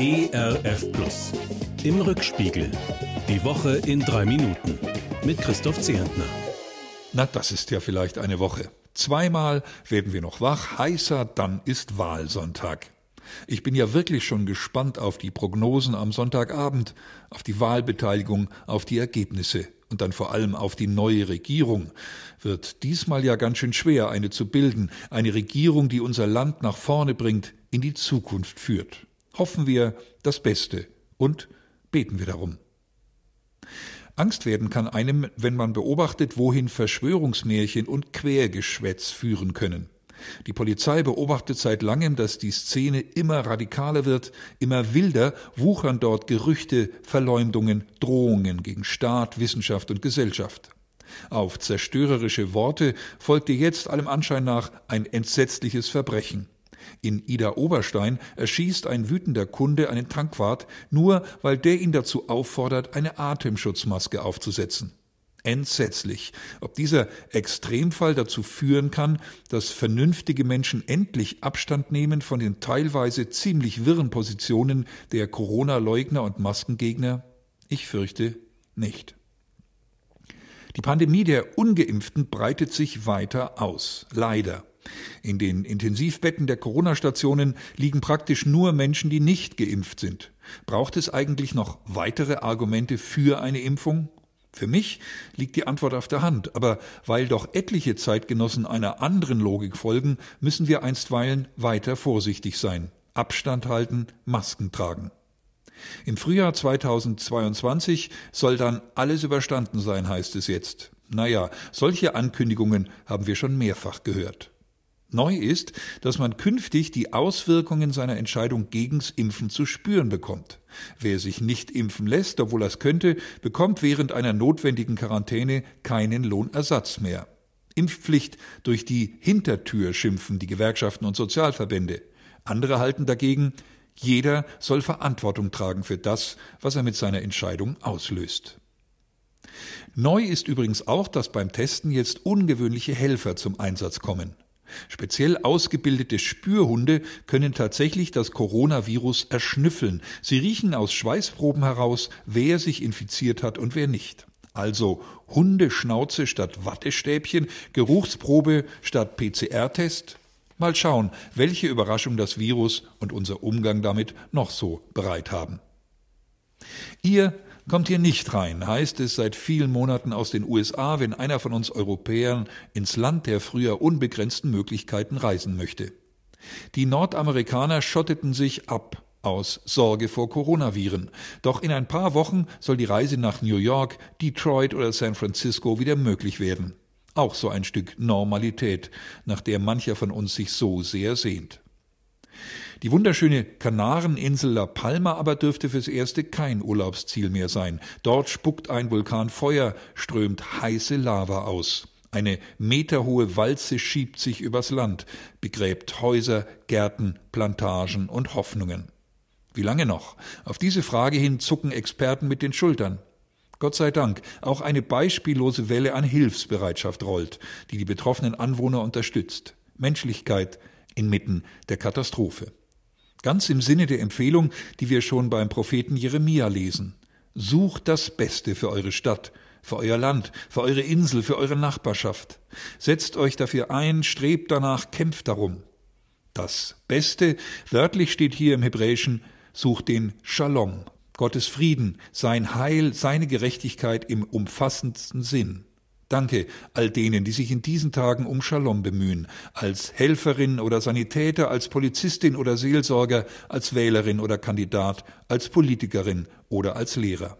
ERF Plus. Im Rückspiegel. Die Woche in drei Minuten. Mit Christoph Zehentner. Na, das ist ja vielleicht eine Woche. Zweimal werden wir noch wach, heißer, dann ist Wahlsonntag. Ich bin ja wirklich schon gespannt auf die Prognosen am Sonntagabend, auf die Wahlbeteiligung, auf die Ergebnisse und dann vor allem auf die neue Regierung. Wird diesmal ja ganz schön schwer, eine zu bilden, eine Regierung, die unser Land nach vorne bringt, in die Zukunft führt. Hoffen wir das Beste und beten wir darum. Angst werden kann einem, wenn man beobachtet, wohin Verschwörungsmärchen und Quergeschwätz führen können. Die Polizei beobachtet seit langem, dass die Szene immer radikaler wird, immer wilder wuchern dort Gerüchte, Verleumdungen, Drohungen gegen Staat, Wissenschaft und Gesellschaft. Auf zerstörerische Worte folgte jetzt allem Anschein nach ein entsetzliches Verbrechen. In Ida Oberstein erschießt ein wütender Kunde einen Tankwart, nur weil der ihn dazu auffordert, eine Atemschutzmaske aufzusetzen. Entsetzlich, ob dieser Extremfall dazu führen kann, dass vernünftige Menschen endlich Abstand nehmen von den teilweise ziemlich wirren Positionen der Corona-Leugner und Maskengegner? Ich fürchte nicht. Die Pandemie der ungeimpften breitet sich weiter aus, leider. In den Intensivbetten der Corona-Stationen liegen praktisch nur Menschen, die nicht geimpft sind. Braucht es eigentlich noch weitere Argumente für eine Impfung? Für mich liegt die Antwort auf der Hand, aber weil doch etliche Zeitgenossen einer anderen Logik folgen, müssen wir einstweilen weiter vorsichtig sein. Abstand halten, Masken tragen. Im Frühjahr 2022 soll dann alles überstanden sein, heißt es jetzt. Naja, solche Ankündigungen haben wir schon mehrfach gehört. Neu ist, dass man künftig die Auswirkungen seiner Entscheidung gegens Impfen zu spüren bekommt. Wer sich nicht impfen lässt, obwohl er es könnte, bekommt während einer notwendigen Quarantäne keinen Lohnersatz mehr. Impfpflicht durch die Hintertür schimpfen die Gewerkschaften und Sozialverbände. Andere halten dagegen, jeder soll Verantwortung tragen für das, was er mit seiner Entscheidung auslöst. Neu ist übrigens auch, dass beim Testen jetzt ungewöhnliche Helfer zum Einsatz kommen. Speziell ausgebildete Spürhunde können tatsächlich das Coronavirus erschnüffeln. Sie riechen aus Schweißproben heraus, wer sich infiziert hat und wer nicht. Also Hundeschnauze statt Wattestäbchen, Geruchsprobe statt PCR-Test. Mal schauen, welche Überraschung das Virus und unser Umgang damit noch so bereit haben. Ihr Kommt hier nicht rein, heißt es seit vielen Monaten aus den USA, wenn einer von uns Europäern ins Land der früher unbegrenzten Möglichkeiten reisen möchte. Die Nordamerikaner schotteten sich ab aus Sorge vor Coronaviren. Doch in ein paar Wochen soll die Reise nach New York, Detroit oder San Francisco wieder möglich werden. Auch so ein Stück Normalität, nach der mancher von uns sich so sehr sehnt. Die wunderschöne Kanareninsel La Palma aber dürfte fürs Erste kein Urlaubsziel mehr sein. Dort spuckt ein Vulkan Feuer, strömt heiße Lava aus. Eine meterhohe Walze schiebt sich übers Land, begräbt Häuser, Gärten, Plantagen und Hoffnungen. Wie lange noch? Auf diese Frage hin zucken Experten mit den Schultern. Gott sei Dank, auch eine beispiellose Welle an Hilfsbereitschaft rollt, die die betroffenen Anwohner unterstützt. Menschlichkeit inmitten der Katastrophe. Ganz im Sinne der Empfehlung, die wir schon beim Propheten Jeremia lesen. Sucht das Beste für eure Stadt, für euer Land, für eure Insel, für eure Nachbarschaft. Setzt euch dafür ein, strebt danach, kämpft darum. Das Beste, wörtlich steht hier im Hebräischen, sucht den Shalom, Gottes Frieden, sein Heil, seine Gerechtigkeit im umfassendsten Sinn. Danke all denen, die sich in diesen Tagen um Shalom bemühen, als Helferin oder Sanitäter, als Polizistin oder Seelsorger, als Wählerin oder Kandidat, als Politikerin oder als Lehrer.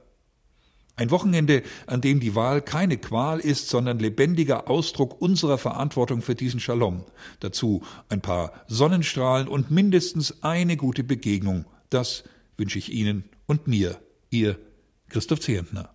Ein Wochenende, an dem die Wahl keine Qual ist, sondern lebendiger Ausdruck unserer Verantwortung für diesen Shalom. Dazu ein paar Sonnenstrahlen und mindestens eine gute Begegnung. Das wünsche ich Ihnen und mir, Ihr Christoph Zehentner